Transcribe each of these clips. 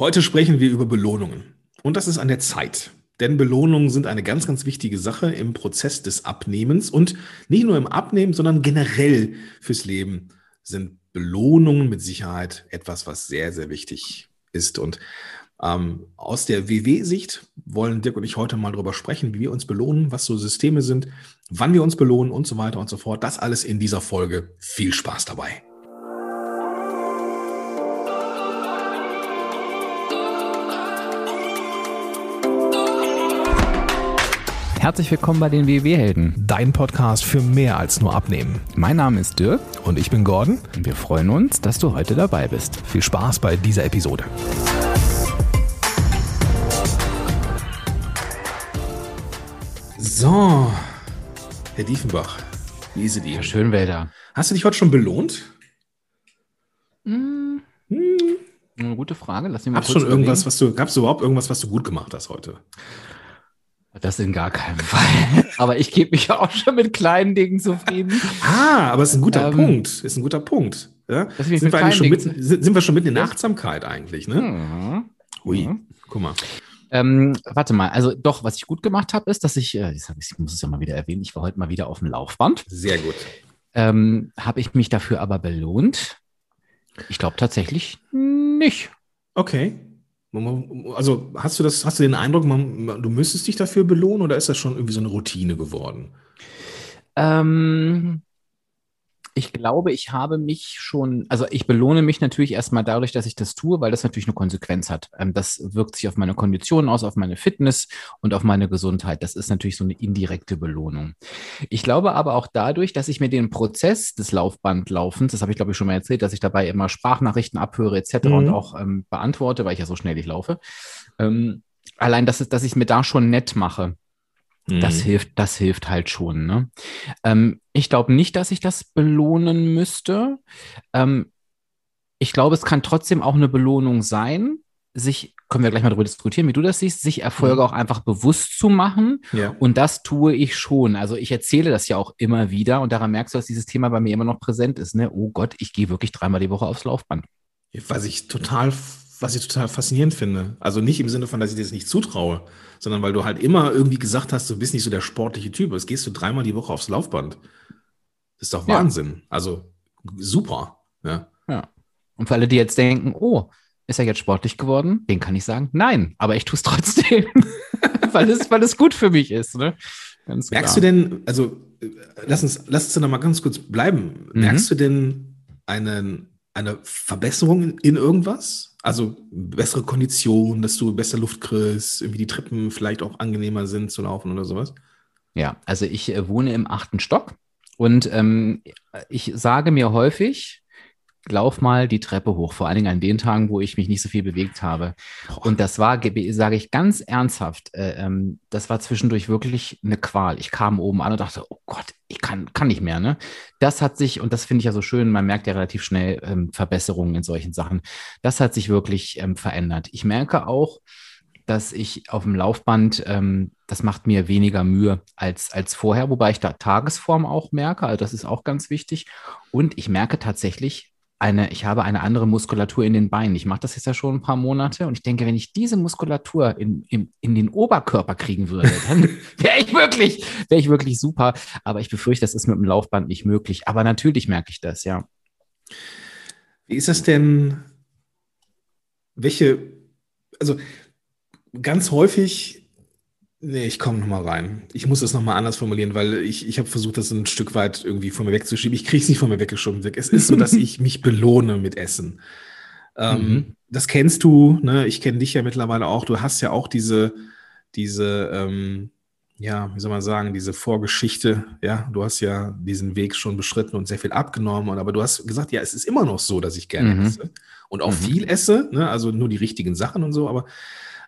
Heute sprechen wir über Belohnungen. Und das ist an der Zeit. Denn Belohnungen sind eine ganz, ganz wichtige Sache im Prozess des Abnehmens. Und nicht nur im Abnehmen, sondern generell fürs Leben sind Belohnungen mit Sicherheit etwas, was sehr, sehr wichtig ist. Und ähm, aus der WW-Sicht wollen Dirk und ich heute mal darüber sprechen, wie wir uns belohnen, was so Systeme sind, wann wir uns belohnen und so weiter und so fort. Das alles in dieser Folge. Viel Spaß dabei. Herzlich willkommen bei den WW-Helden. Dein Podcast für mehr als nur Abnehmen. Mein Name ist Dirk. Und ich bin Gordon. Und wir freuen uns, dass du heute dabei bist. Viel Spaß bei dieser Episode. So, Herr Diefenbach, wie ist es Ihnen? Herr Schönwälder. Hast du dich heute schon belohnt? Hm. Hm. Eine gute Frage. Lass mich mal Gab's schon irgendwas, was du, gab's überhaupt irgendwas, was du gut gemacht hast heute? Das in gar keinem Fall. aber ich gebe mich auch schon mit kleinen Dingen zufrieden. Ah, aber es ist ein guter ähm, Punkt. Ist ein guter Punkt. Ja? Sind, wir schon mit, sind wir schon mitten in der Achtsamkeit eigentlich, ne? Mhm. Ui, mhm. guck mal. Ähm, warte mal, also doch, was ich gut gemacht habe, ist, dass ich, äh, ich muss es ja mal wieder erwähnen, ich war heute mal wieder auf dem Laufband. Sehr gut. Ähm, habe ich mich dafür aber belohnt? Ich glaube tatsächlich nicht. Okay. Also hast du das, hast du den Eindruck, man, du müsstest dich dafür belohnen oder ist das schon irgendwie so eine Routine geworden? Ähm, ich glaube, ich habe mich schon, also ich belohne mich natürlich erstmal dadurch, dass ich das tue, weil das natürlich eine Konsequenz hat. Ähm, das wirkt sich auf meine Konditionen aus, auf meine Fitness und auf meine Gesundheit. Das ist natürlich so eine indirekte Belohnung. Ich glaube aber auch dadurch, dass ich mir den Prozess des Laufbandlaufens, das habe ich glaube ich schon mal erzählt, dass ich dabei immer Sprachnachrichten abhöre etc. Mhm. und auch ähm, beantworte, weil ich ja so schnell nicht laufe. Ähm, allein, dass, dass ich mir da schon nett mache. Das mhm. hilft, das hilft halt schon. Ne? Ähm, ich glaube nicht, dass ich das belohnen müsste. Ähm, ich glaube, es kann trotzdem auch eine Belohnung sein, sich, können wir gleich mal darüber diskutieren, wie du das siehst, sich Erfolge mhm. auch einfach bewusst zu machen. Ja. Und das tue ich schon. Also ich erzähle das ja auch immer wieder und daran merkst du, dass dieses Thema bei mir immer noch präsent ist. Ne? Oh Gott, ich gehe wirklich dreimal die Woche aufs Laufband. Was ich total was ich total faszinierend finde. Also nicht im Sinne von, dass ich dir das nicht zutraue, sondern weil du halt immer irgendwie gesagt hast, du bist nicht so der sportliche Typ. Jetzt gehst du dreimal die Woche aufs Laufband. Das ist doch Wahnsinn. Ja. Also super. Ja. ja. Und für alle, die jetzt denken, oh, ist er jetzt sportlich geworden? Den kann ich sagen, nein, aber ich tue es trotzdem, weil, es, weil es gut für mich ist. Ne? Merkst du denn, also lass uns, lass uns da noch mal ganz kurz bleiben. Mhm. Merkst du denn einen, eine Verbesserung in irgendwas? Also bessere Konditionen, dass du besser Luft kriegst, irgendwie die Treppen vielleicht auch angenehmer sind zu laufen oder sowas? Ja, also ich äh, wohne im achten Stock und ähm, ich sage mir häufig, lauf mal die Treppe hoch, vor allen Dingen an den Tagen, wo ich mich nicht so viel bewegt habe. Und das war, sage ich ganz ernsthaft, äh, ähm, das war zwischendurch wirklich eine Qual. Ich kam oben an und dachte, oh Gott, kann, kann nicht mehr. Ne? Das hat sich, und das finde ich ja so schön, man merkt ja relativ schnell ähm, Verbesserungen in solchen Sachen. Das hat sich wirklich ähm, verändert. Ich merke auch, dass ich auf dem Laufband, ähm, das macht mir weniger Mühe als, als vorher, wobei ich da Tagesform auch merke, also das ist auch ganz wichtig. Und ich merke tatsächlich, eine, ich habe eine andere Muskulatur in den Beinen. Ich mache das jetzt ja schon ein paar Monate und ich denke, wenn ich diese Muskulatur in, in, in den Oberkörper kriegen würde, dann wäre ich wirklich, wäre ich wirklich super. Aber ich befürchte, das ist mit dem Laufband nicht möglich. Aber natürlich merke ich das, ja. Wie ist das denn? Welche, also ganz häufig Nee, ich komme nochmal rein. Ich muss das nochmal anders formulieren, weil ich, ich habe versucht, das ein Stück weit irgendwie von mir wegzuschieben. Ich kriege es nicht von mir weggeschoben. Es ist so, dass ich mich belohne mit Essen. Ähm, mhm. Das kennst du, ne? Ich kenne dich ja mittlerweile auch. Du hast ja auch diese, diese, ähm, ja, wie soll man sagen, diese Vorgeschichte. Ja, du hast ja diesen Weg schon beschritten und sehr viel abgenommen. Und, aber du hast gesagt, ja, es ist immer noch so, dass ich gerne mhm. esse und auch mhm. viel esse. Ne? Also nur die richtigen Sachen und so. Aber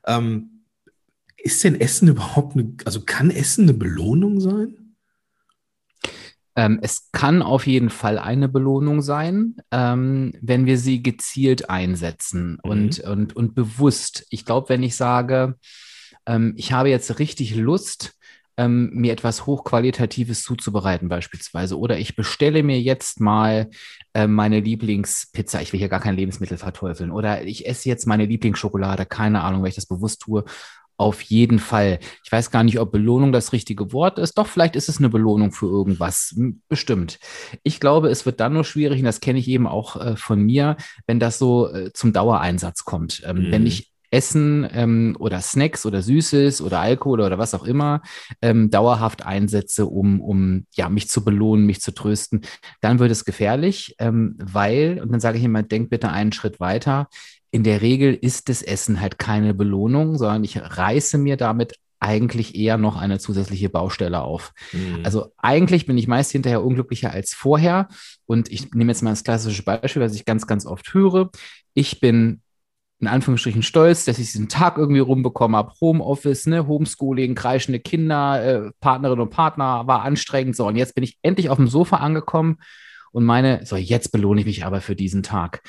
ähm, ist denn Essen überhaupt eine, also kann Essen eine Belohnung sein? Ähm, es kann auf jeden Fall eine Belohnung sein, ähm, wenn wir sie gezielt einsetzen mhm. und, und, und bewusst. Ich glaube, wenn ich sage, ähm, ich habe jetzt richtig Lust, ähm, mir etwas Hochqualitatives zuzubereiten beispielsweise. Oder ich bestelle mir jetzt mal äh, meine Lieblingspizza. Ich will hier gar kein Lebensmittel verteufeln. Oder ich esse jetzt meine Lieblingsschokolade. Keine Ahnung, weil ich das bewusst tue. Auf jeden Fall. Ich weiß gar nicht, ob Belohnung das richtige Wort ist. Doch, vielleicht ist es eine Belohnung für irgendwas. Bestimmt. Ich glaube, es wird dann nur schwierig, und das kenne ich eben auch äh, von mir, wenn das so äh, zum Dauereinsatz kommt. Ähm, mhm. Wenn ich Essen ähm, oder Snacks oder Süßes oder Alkohol oder was auch immer ähm, dauerhaft einsetze, um, um ja, mich zu belohnen, mich zu trösten, dann wird es gefährlich, ähm, weil, und dann sage ich immer, denk bitte einen Schritt weiter. In der Regel ist das Essen halt keine Belohnung, sondern ich reiße mir damit eigentlich eher noch eine zusätzliche Baustelle auf. Mhm. Also eigentlich bin ich meist hinterher unglücklicher als vorher. Und ich nehme jetzt mal das klassische Beispiel, was ich ganz, ganz oft höre. Ich bin in Anführungsstrichen stolz, dass ich diesen Tag irgendwie rumbekommen habe. Homeoffice, ne, Homeschooling, kreischende Kinder, äh, Partnerinnen und Partner, war anstrengend. So, und jetzt bin ich endlich auf dem Sofa angekommen und meine, so, jetzt belohne ich mich aber für diesen Tag.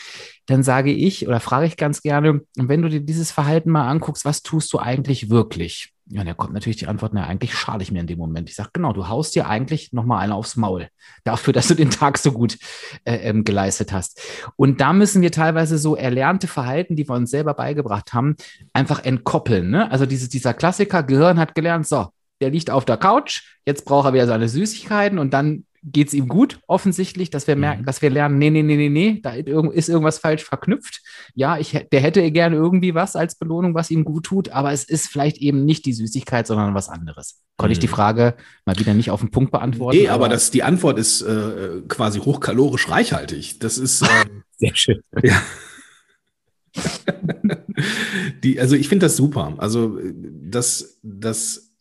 Dann sage ich oder frage ich ganz gerne, wenn du dir dieses Verhalten mal anguckst, was tust du eigentlich wirklich? Ja, und da kommt natürlich die Antwort, na, eigentlich schade ich mir in dem Moment. Ich sage, genau, du haust dir eigentlich nochmal eine aufs Maul dafür, dass du den Tag so gut äh, ähm, geleistet hast. Und da müssen wir teilweise so erlernte Verhalten, die wir uns selber beigebracht haben, einfach entkoppeln. Ne? Also dieses, dieser Klassiker, Gehirn hat gelernt, so, der liegt auf der Couch, jetzt braucht er wieder seine Süßigkeiten und dann geht es ihm gut, offensichtlich, dass wir merken, mhm. dass wir lernen, nee, nee, nee, nee, nee, da ist irgendwas falsch verknüpft. Ja, ich, der hätte gerne irgendwie was als Belohnung, was ihm gut tut, aber es ist vielleicht eben nicht die Süßigkeit, sondern was anderes. Konnte ich die mhm. Frage mal wieder nicht auf den Punkt beantworten? Nee, aber, aber das, die Antwort ist äh, quasi hochkalorisch reichhaltig. Das ist äh, sehr schön. Ja. die, also ich finde das super. Also das, das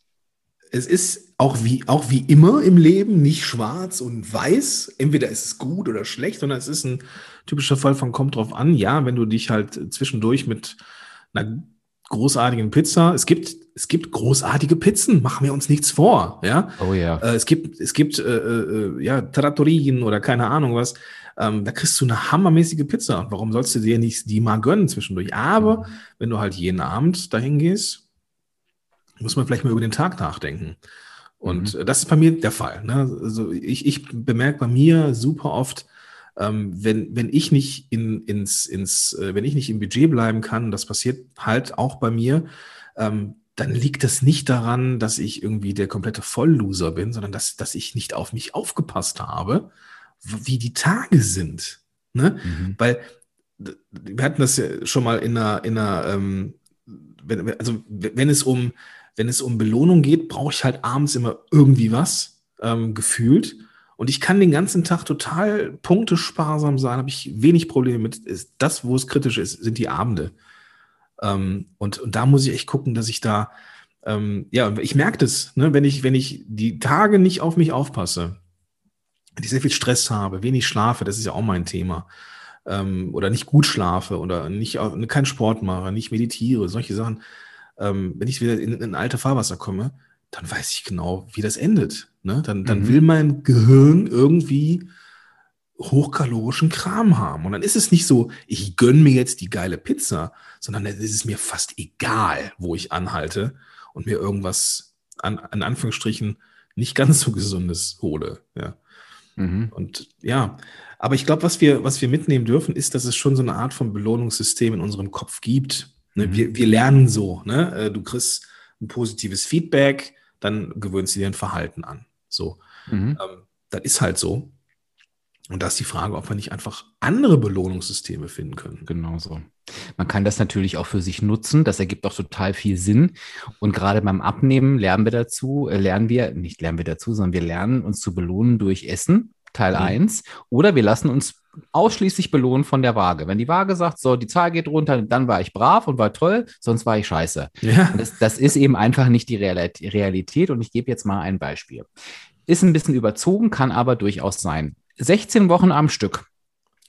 es ist auch wie, auch wie immer im Leben nicht schwarz und weiß. Entweder ist es gut oder schlecht, sondern es ist ein typischer Fall von kommt drauf an. Ja, wenn du dich halt zwischendurch mit einer großartigen Pizza, es gibt, es gibt großartige Pizzen, machen wir uns nichts vor, ja. Oh ja. Äh, es gibt, es gibt, äh, äh, ja, Trattorien oder keine Ahnung was. Ähm, da kriegst du eine hammermäßige Pizza. Warum sollst du dir nicht die mal gönnen zwischendurch? Aber mhm. wenn du halt jeden Abend dahin gehst, muss man vielleicht mal über den Tag nachdenken. Und mhm. das ist bei mir der Fall. Ne? Also ich, ich bemerke bei mir super oft, ähm, wenn, wenn ich nicht in, ins, ins, äh, wenn ich nicht im Budget bleiben kann, das passiert halt auch bei mir, ähm, dann liegt das nicht daran, dass ich irgendwie der komplette Vollloser bin, sondern dass, dass ich nicht auf mich aufgepasst habe, wie die Tage sind. Ne? Mhm. Weil wir hatten das ja schon mal in einer, in einer ähm, wenn, also wenn es um wenn es um Belohnung geht, brauche ich halt abends immer irgendwie was ähm, gefühlt. Und ich kann den ganzen Tag total punktesparsam sein, habe ich wenig Probleme mit. Ist das, wo es kritisch ist, sind die Abende. Ähm, und, und da muss ich echt gucken, dass ich da, ähm, ja, ich merke das, ne, wenn ich, wenn ich die Tage nicht auf mich aufpasse, wenn ich sehr viel Stress habe, wenig schlafe, das ist ja auch mein Thema, ähm, oder nicht gut schlafe oder nicht, keinen Sport mache, nicht meditiere, solche Sachen, ähm, wenn ich wieder in, in alte Fahrwasser komme, dann weiß ich genau, wie das endet. Ne? Dann, dann mhm. will mein Gehirn irgendwie hochkalorischen Kram haben. Und dann ist es nicht so, ich gönne mir jetzt die geile Pizza, sondern es ist mir fast egal, wo ich anhalte und mir irgendwas an, an Anführungsstrichen nicht ganz so gesundes hole. Ja. Mhm. Und ja, aber ich glaube, was wir, was wir mitnehmen dürfen, ist, dass es schon so eine Art von Belohnungssystem in unserem Kopf gibt, Ne, mhm. wir, wir lernen so. Ne? Äh, du kriegst ein positives Feedback, dann gewöhnst du dir ein Verhalten an. So. Mhm. Ähm, das ist halt so. Und da ist die Frage, ob wir nicht einfach andere Belohnungssysteme finden können. Genau so. Man kann das natürlich auch für sich nutzen. Das ergibt auch total viel Sinn. Und gerade beim Abnehmen lernen wir dazu, äh, lernen wir, nicht lernen wir dazu, sondern wir lernen uns zu belohnen durch Essen, Teil mhm. 1. Oder wir lassen uns ausschließlich belohnt von der Waage. Wenn die Waage sagt, so, die Zahl geht runter, dann war ich brav und war toll, sonst war ich scheiße. Ja. Das, das, ist eben einfach nicht die Realität und ich gebe jetzt mal ein Beispiel. Ist ein bisschen überzogen, kann aber durchaus sein. 16 Wochen am Stück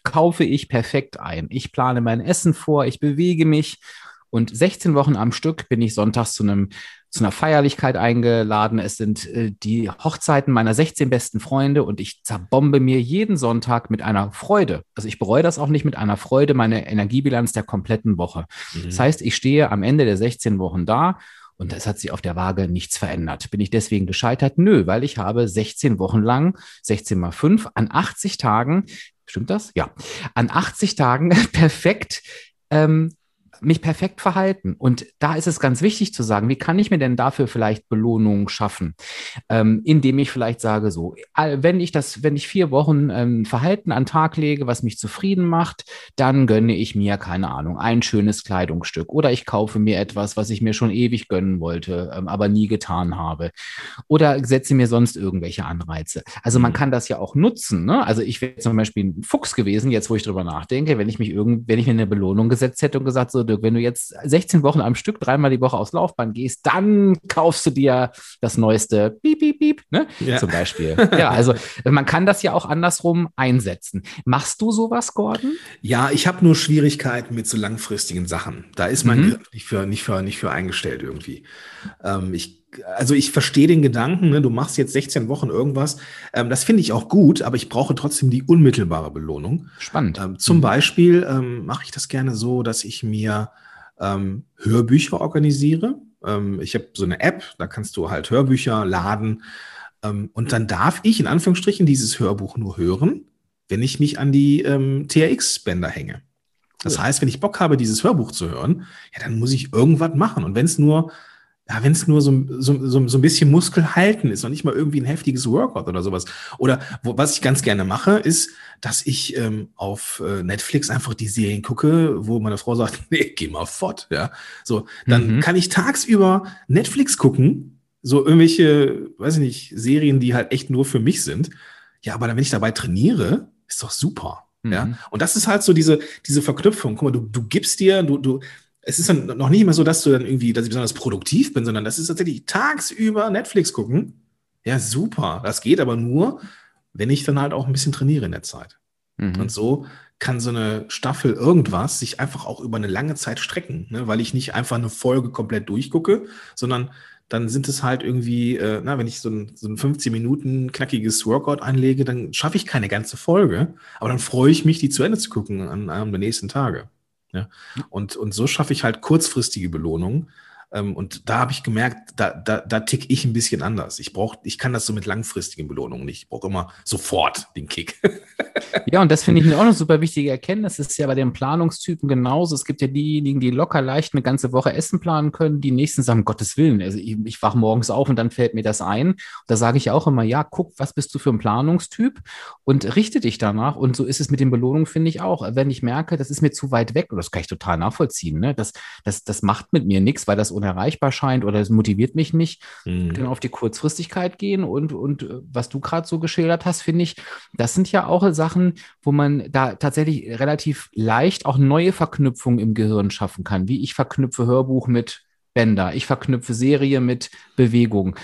kaufe ich perfekt ein. Ich plane mein Essen vor, ich bewege mich und 16 Wochen am Stück bin ich sonntags zu einem zu einer Feierlichkeit eingeladen. Es sind äh, die Hochzeiten meiner 16 besten Freunde und ich zerbombe mir jeden Sonntag mit einer Freude. Also ich bereue das auch nicht mit einer Freude, meine Energiebilanz der kompletten Woche. Mhm. Das heißt, ich stehe am Ende der 16 Wochen da Und es hat sich auf der Waage nichts verändert. Bin ich deswegen gescheitert? Nö, weil ich habe 16 Wochen lang, 16 mal 5, an 80 Tagen, stimmt das? Ja, an 80 Tagen perfekt ähm, mich perfekt verhalten. Und da ist es ganz wichtig zu sagen, wie kann ich mir denn dafür vielleicht Belohnungen schaffen? Ähm, indem ich vielleicht sage, so, wenn ich das, wenn ich vier Wochen ähm, Verhalten an Tag lege, was mich zufrieden macht, dann gönne ich mir, keine Ahnung, ein schönes Kleidungsstück oder ich kaufe mir etwas, was ich mir schon ewig gönnen wollte, ähm, aber nie getan habe. Oder setze mir sonst irgendwelche Anreize. Also man mhm. kann das ja auch nutzen. Ne? Also ich wäre zum Beispiel ein Fuchs gewesen, jetzt wo ich drüber nachdenke, wenn ich mich irgend, wenn ich mir eine Belohnung gesetzt hätte und gesagt, so, Dirk, wenn du jetzt 16 Wochen am Stück dreimal die Woche aufs Laufband gehst, dann kaufst du dir das neueste Piep, Piep, Piep, ne? Ja. Zum Beispiel. ja, also man kann das ja auch andersrum einsetzen. Machst du sowas, Gordon? Ja, ich habe nur Schwierigkeiten mit so langfristigen Sachen. Da ist mein mhm. nicht für, nicht, für, nicht für eingestellt irgendwie. Ähm, ich also ich verstehe den Gedanken, ne, du machst jetzt 16 Wochen irgendwas. Ähm, das finde ich auch gut, aber ich brauche trotzdem die unmittelbare Belohnung. Spannend. Ähm, zum mhm. Beispiel ähm, mache ich das gerne so, dass ich mir ähm, Hörbücher organisiere. Ähm, ich habe so eine App, da kannst du halt Hörbücher laden. Ähm, und dann darf ich in Anführungsstrichen dieses Hörbuch nur hören, wenn ich mich an die TRX-Bänder hänge. Das heißt, wenn ich Bock habe, dieses Hörbuch zu hören, ja, dann muss ich irgendwas machen. Und wenn es nur ja, wenn es nur so, so, so, so ein bisschen Muskel halten ist und nicht mal irgendwie ein heftiges Workout oder sowas. Oder wo, was ich ganz gerne mache, ist, dass ich ähm, auf äh, Netflix einfach die Serien gucke, wo meine Frau sagt, nee, geh mal fort. Ja, so dann mhm. kann ich tagsüber Netflix gucken, so irgendwelche, weiß ich nicht, Serien, die halt echt nur für mich sind. Ja, aber dann, wenn ich dabei trainiere, ist doch super. Mhm. Ja, und das ist halt so diese, diese Verknüpfung. Guck mal, du, du gibst dir, du, du, es ist dann noch nicht mehr so, dass du dann irgendwie, dass ich besonders produktiv bin, sondern das ist tatsächlich tagsüber Netflix gucken. Ja, super. Das geht aber nur, wenn ich dann halt auch ein bisschen trainiere in der Zeit. Mhm. Und so kann so eine Staffel irgendwas sich einfach auch über eine lange Zeit strecken, ne? weil ich nicht einfach eine Folge komplett durchgucke, sondern dann sind es halt irgendwie, äh, na, wenn ich so ein, so ein 15 Minuten knackiges Workout einlege, dann schaffe ich keine ganze Folge, aber dann freue ich mich, die zu Ende zu gucken an einem der nächsten Tage. Ja? Und, und so schaffe ich halt kurzfristige Belohnungen. Ähm, und da habe ich gemerkt, da, da, da tick ich ein bisschen anders. Ich brauche, ich kann das so mit langfristigen Belohnungen nicht. Ich brauche immer sofort den Kick. ja, und das finde ich auch eine super wichtige Erkenntnis. Das ist ja bei den Planungstypen genauso. Es gibt ja diejenigen, die locker leicht eine ganze Woche Essen planen können. Die nächsten sagen, Gottes Willen, also ich, ich wache morgens auf und dann fällt mir das ein. Und da sage ich auch immer, ja, guck, was bist du für ein Planungstyp und richte dich danach. Und so ist es mit den Belohnungen, finde ich auch. Wenn ich merke, das ist mir zu weit weg, und das kann ich total nachvollziehen, ne? das, das, das macht mit mir nichts, weil das unerreichbar scheint oder es motiviert mich nicht, mhm. dann auf die Kurzfristigkeit gehen. Und, und äh, was du gerade so geschildert hast, finde ich, das sind ja auch Sachen, wo man da tatsächlich relativ leicht auch neue Verknüpfungen im Gehirn schaffen kann, wie ich verknüpfe Hörbuch mit Bänder, ich verknüpfe Serie mit Bewegung.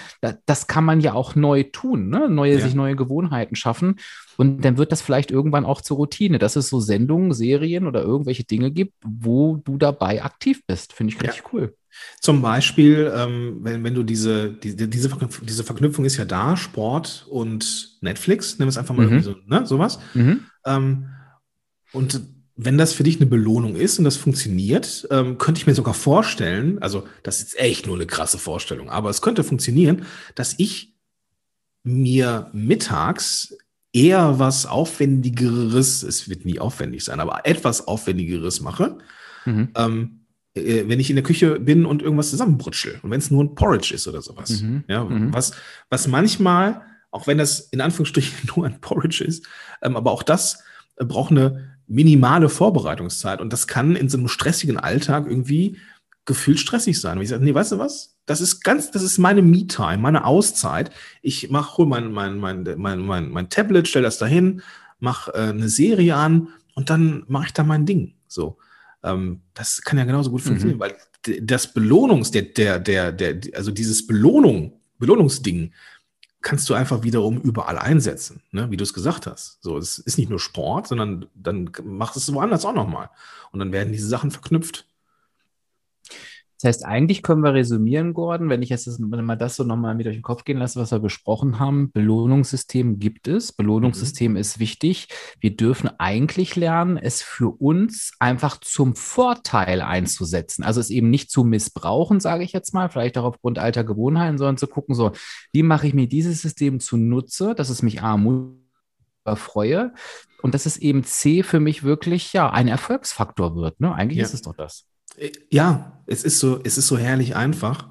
Das kann man ja auch neu tun, ne? neue, ja. sich neue Gewohnheiten schaffen. Und dann wird das vielleicht irgendwann auch zur Routine, dass es so Sendungen, Serien oder irgendwelche Dinge gibt, wo du dabei aktiv bist. Finde ich richtig ja. cool. Zum Beispiel, ähm, wenn, wenn du diese, die, diese, Verknüpfung, diese Verknüpfung ist ja da, Sport und Netflix, nimm es einfach mal mhm. so, ne, sowas. Mhm. Ähm, und wenn das für dich eine Belohnung ist und das funktioniert, ähm, könnte ich mir sogar vorstellen, also das ist echt nur eine krasse Vorstellung, aber es könnte funktionieren, dass ich mir mittags eher was Aufwendigeres, es wird nie aufwendig sein, aber etwas Aufwendigeres mache, mhm. ähm, äh, wenn ich in der Küche bin und irgendwas zusammenbrutschel. Und wenn es nur ein Porridge ist oder sowas. Mhm. Ja, mhm. Was, was manchmal, auch wenn das in Anführungsstrichen nur ein Porridge ist, ähm, aber auch das äh, braucht eine minimale Vorbereitungszeit. Und das kann in so einem stressigen Alltag irgendwie gefühlt stressig sein. Und ich sage, nee, weißt du was? Das ist ganz, das ist meine Me-Time, meine Auszeit. Ich mach, hol mein, mein, mein, mein, mein, mein Tablet, stell das dahin, mach äh, eine Serie an und dann mache ich da mein Ding. So. Ähm, das kann ja genauso gut funktionieren, mhm. weil das Belohnungs, der, der, der, der, also dieses Belohnung, Belohnungsding, kannst du einfach wiederum überall einsetzen, ne? wie du es gesagt hast. So, es ist nicht nur Sport, sondern dann machst du es woanders auch nochmal. Und dann werden diese Sachen verknüpft. Das heißt, eigentlich können wir resümieren, Gordon, wenn ich jetzt das, mal das so nochmal mit euch im Kopf gehen lasse, was wir besprochen haben. Belohnungssystem gibt es. Belohnungssystem mhm. ist wichtig. Wir dürfen eigentlich lernen, es für uns einfach zum Vorteil einzusetzen. Also es eben nicht zu missbrauchen, sage ich jetzt mal, vielleicht auch aufgrund alter Gewohnheiten, sondern zu gucken, so, wie mache ich mir dieses System zunutze, dass es mich armut freue und dass es eben C für mich wirklich ja ein Erfolgsfaktor wird. Ne? Eigentlich ja. ist es doch das. Ja, es ist so, es ist so herrlich einfach.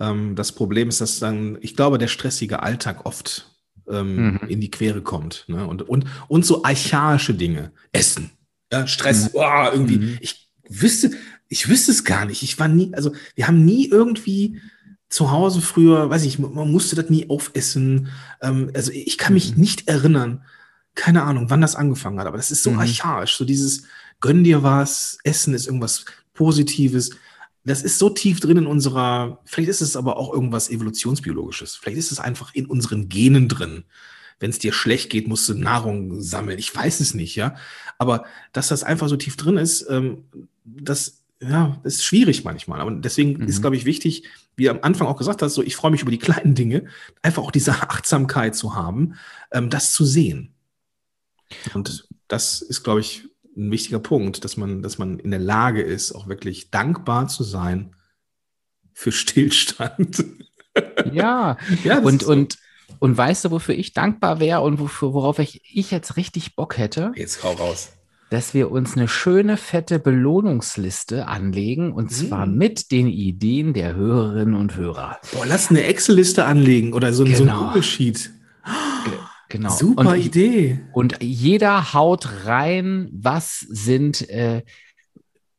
Ähm, das Problem ist, dass dann, ich glaube, der stressige Alltag oft ähm, mhm. in die Quere kommt. Ne? Und, und, und so archaische Dinge. Essen. Ja, Stress, mhm. oh, irgendwie. Mhm. Ich wüsste, ich wüsste es gar nicht. Ich war nie, also wir haben nie irgendwie zu Hause früher, weiß ich, man musste das nie aufessen. Ähm, also ich kann mich mhm. nicht erinnern, keine Ahnung, wann das angefangen hat, aber das ist so mhm. archaisch, so dieses gönn dir was, Essen ist irgendwas Positives. Das ist so tief drin in unserer, vielleicht ist es aber auch irgendwas evolutionsbiologisches. Vielleicht ist es einfach in unseren Genen drin. Wenn es dir schlecht geht, musst du Nahrung sammeln. Ich weiß es nicht, ja. Aber dass das einfach so tief drin ist, ähm, das ja, ist schwierig manchmal. Aber deswegen mhm. ist, glaube ich, wichtig, wie du am Anfang auch gesagt hast, so ich freue mich über die kleinen Dinge, einfach auch diese Achtsamkeit zu haben, ähm, das zu sehen. Und das ist, glaube ich, ein wichtiger Punkt, dass man, dass man in der Lage ist, auch wirklich dankbar zu sein für Stillstand. Ja, ja und, so. und, und weißt du, wofür ich dankbar wäre und wofür, worauf ich, ich jetzt richtig Bock hätte? Jetzt hau raus. Dass wir uns eine schöne, fette Belohnungsliste anlegen und hm. zwar mit den Ideen der Hörerinnen und Hörer. Boah, lass eine Excel-Liste anlegen oder so, genau. so ein genau. Genau. Super und, Idee. Und jeder haut rein, was sind äh,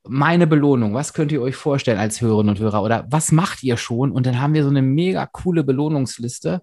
meine Belohnung? Was könnt ihr euch vorstellen als Hörerinnen und Hörer? Oder was macht ihr schon? Und dann haben wir so eine mega coole Belohnungsliste.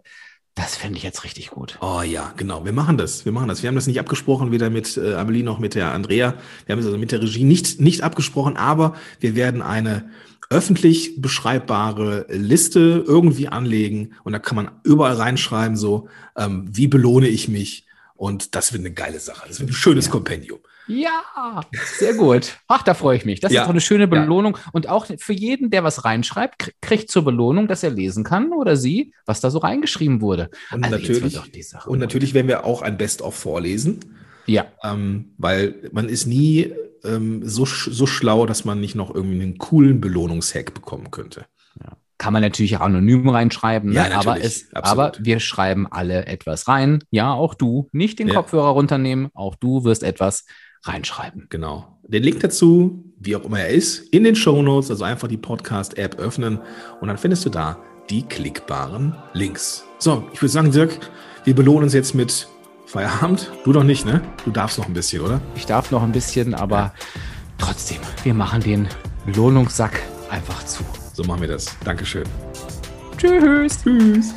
Das fände ich jetzt richtig gut. Oh ja, genau. Wir machen das. Wir machen das. Wir haben das nicht abgesprochen, weder mit äh, Amelie noch mit der Andrea. Wir haben es also mit der Regie nicht, nicht abgesprochen, aber wir werden eine öffentlich beschreibbare Liste irgendwie anlegen und da kann man überall reinschreiben, so, ähm, wie belohne ich mich? Und das wird eine geile Sache. Das wird ein schönes ja. Kompendium. Ja, sehr gut. Ach, da freue ich mich. Das ja. ist doch eine schöne Belohnung. Ja. Und auch für jeden, der was reinschreibt, kriegt zur Belohnung, dass er lesen kann oder sie, was da so reingeschrieben wurde. Und, also natürlich, und natürlich werden wir auch ein Best-of vorlesen. Ja. Ähm, weil man ist nie ähm, so, so schlau, dass man nicht noch irgendwie einen coolen Belohnungshack bekommen könnte. Ja. Kann man natürlich auch anonym reinschreiben, ja, ne? aber, es, aber wir schreiben alle etwas rein. Ja, auch du. Nicht den ja. Kopfhörer runternehmen, auch du wirst etwas reinschreiben. Genau. Den Link dazu, wie auch immer er ist, in den Show Notes, also einfach die Podcast-App öffnen und dann findest du da die klickbaren Links. So, ich würde sagen, Dirk, wir belohnen uns jetzt mit Feierabend? Du doch nicht, ne? Du darfst noch ein bisschen, oder? Ich darf noch ein bisschen, aber trotzdem, wir machen den Lohnungssack einfach zu. So machen wir das. Dankeschön. Tschüss. Tschüss.